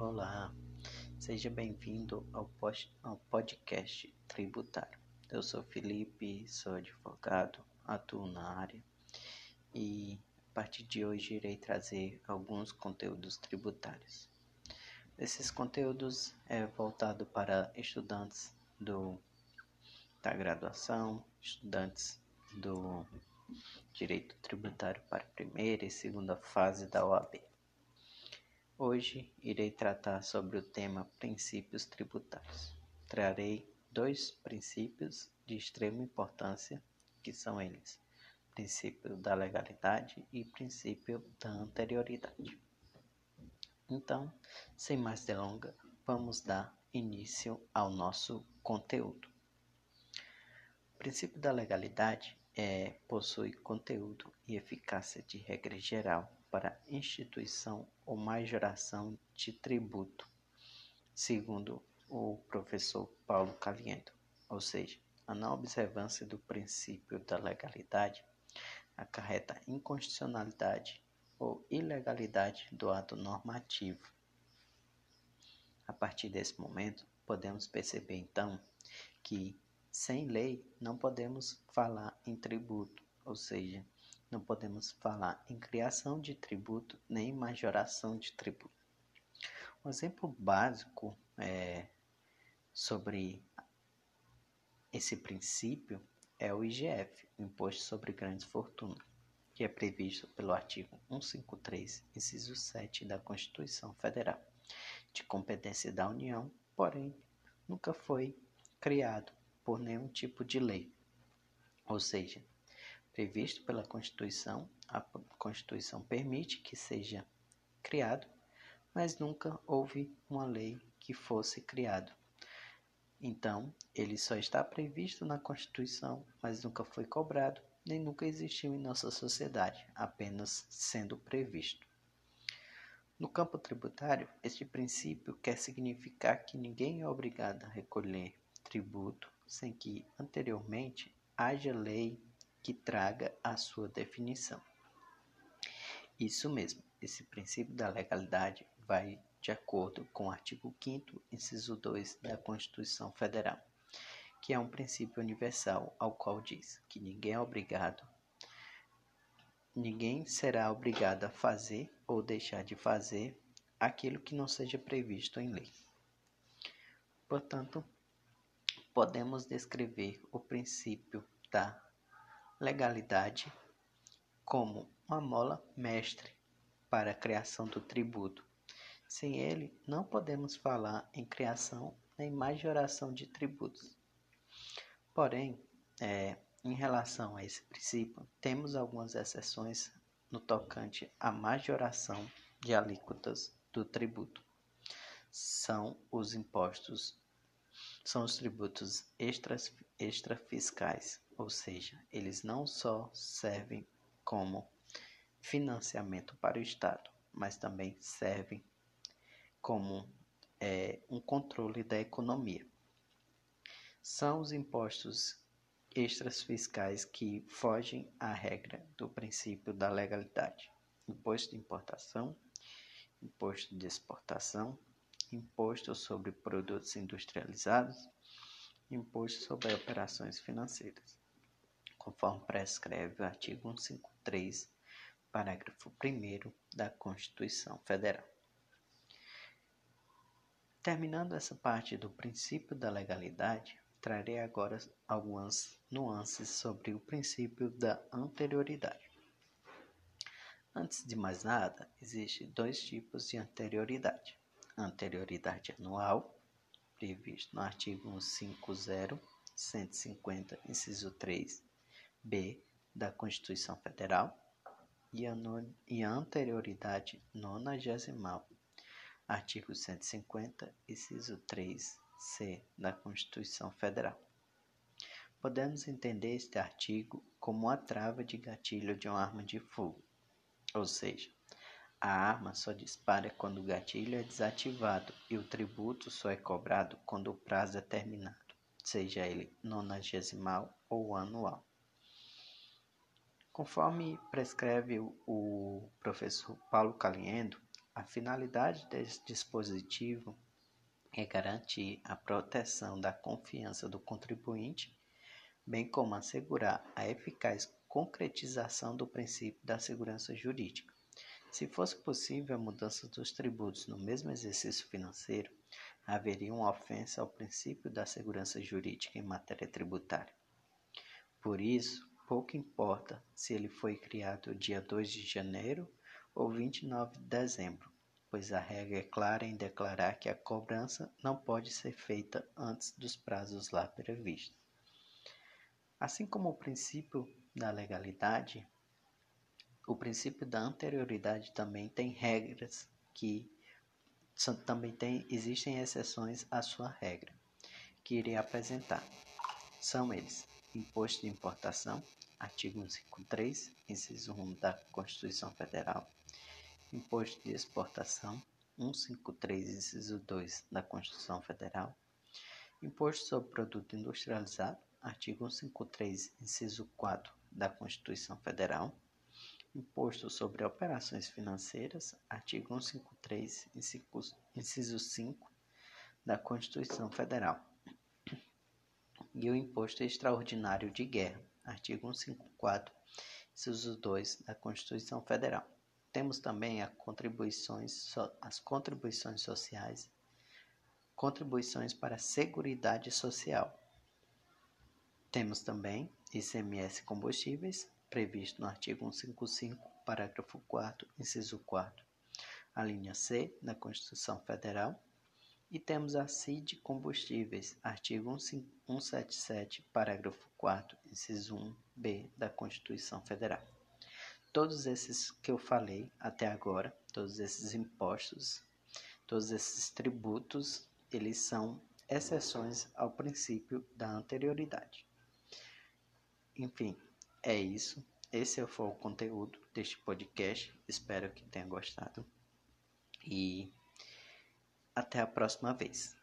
Olá, seja bem-vindo ao, ao podcast tributário. Eu sou Felipe, sou advogado, atuo na área e a partir de hoje irei trazer alguns conteúdos tributários. Esses conteúdos é voltado para estudantes do, da graduação, estudantes do direito tributário para a primeira e segunda fase da OAB. Hoje irei tratar sobre o tema princípios tributários. Trarei dois princípios de extrema importância, que são eles: princípio da legalidade e princípio da anterioridade. Então, sem mais delongas, vamos dar início ao nosso conteúdo. O princípio da legalidade é, possui conteúdo e eficácia de regra geral para instituição ou majoração de tributo, segundo o professor Paulo Caliendo, ou seja, a não observância do princípio da legalidade acarreta inconstitucionalidade ou ilegalidade do ato normativo. A partir desse momento, podemos perceber então que sem lei não podemos falar em tributo, ou seja, não podemos falar em criação de tributo nem majoração de tributo. Um exemplo básico é, sobre esse princípio é o IGF, o Imposto sobre Grandes Fortunas, que é previsto pelo artigo 153, inciso 7 da Constituição Federal, de competência da União, porém nunca foi criado por nenhum tipo de lei. Ou seja, previsto pela Constituição. A Constituição permite que seja criado, mas nunca houve uma lei que fosse criado. Então, ele só está previsto na Constituição, mas nunca foi cobrado, nem nunca existiu em nossa sociedade, apenas sendo previsto. No campo tributário, este princípio quer significar que ninguém é obrigado a recolher tributo sem que anteriormente haja lei que traga a sua definição. Isso mesmo, esse princípio da legalidade vai de acordo com o artigo 5 inciso 2 da Constituição Federal, que é um princípio universal ao qual diz que ninguém é obrigado ninguém será obrigado a fazer ou deixar de fazer aquilo que não seja previsto em lei. Portanto, podemos descrever o princípio da legalidade como uma mola mestre para a criação do tributo. Sem ele, não podemos falar em criação nem majoração de tributos. Porém, é, em relação a esse princípio, temos algumas exceções no tocante à majoração de alíquotas do tributo. São os impostos, são os tributos extras, extrafiscais ou seja, eles não só servem como financiamento para o Estado, mas também servem como é, um controle da economia. São os impostos extras fiscais que fogem à regra do princípio da legalidade: imposto de importação, imposto de exportação, imposto sobre produtos industrializados, imposto sobre operações financeiras conforme prescreve o artigo 153, parágrafo 1 da Constituição Federal. Terminando essa parte do princípio da legalidade, trarei agora algumas nuances sobre o princípio da anterioridade. Antes de mais nada, existem dois tipos de anterioridade: anterioridade anual, previsto no artigo 150, 150, inciso 3 B da Constituição Federal e a, e a anterioridade nonagesimal, artigo 150, inciso 3c da Constituição Federal. Podemos entender este artigo como uma trava de gatilho de uma arma de fogo, ou seja, a arma só dispara quando o gatilho é desativado e o tributo só é cobrado quando o prazo é terminado, seja ele nonagesimal ou anual. Conforme prescreve o professor Paulo Caliendo, A finalidade desse dispositivo é garantir a proteção da confiança do contribuinte, bem como assegurar a eficaz concretização do princípio da segurança jurídica. Se fosse possível a mudança dos tributos no mesmo exercício financeiro, haveria uma ofensa ao princípio da segurança jurídica em matéria tributária. Por isso, pouco importa se ele foi criado dia 2 de janeiro ou 29 de dezembro, pois a regra é clara em declarar que a cobrança não pode ser feita antes dos prazos lá previstos. Assim como o princípio da legalidade, o princípio da anterioridade também tem regras que também tem, existem exceções à sua regra, que irei apresentar. São eles: Imposto de Importação, artigo 153, inciso 1 da Constituição Federal, Imposto de Exportação, 153, inciso 2 da Constituição Federal, Imposto sobre Produto Industrializado, artigo 153, inciso 4 da Constituição Federal, Imposto sobre Operações Financeiras, artigo 153, inciso 5 da Constituição Federal. E o Imposto Extraordinário de Guerra, artigo 154, inciso 2 da Constituição Federal. Temos também contribuições, as contribuições sociais, contribuições para a Seguridade Social. Temos também ICMS Combustíveis, previsto no artigo 155, parágrafo 4, inciso 4, a linha C da Constituição Federal, e temos a CID Combustíveis, artigo 177, parágrafo 4, inciso 1b da Constituição Federal. Todos esses que eu falei até agora, todos esses impostos, todos esses tributos, eles são exceções ao princípio da anterioridade. Enfim, é isso. Esse foi o conteúdo deste podcast. Espero que tenha gostado. E até a próxima vez.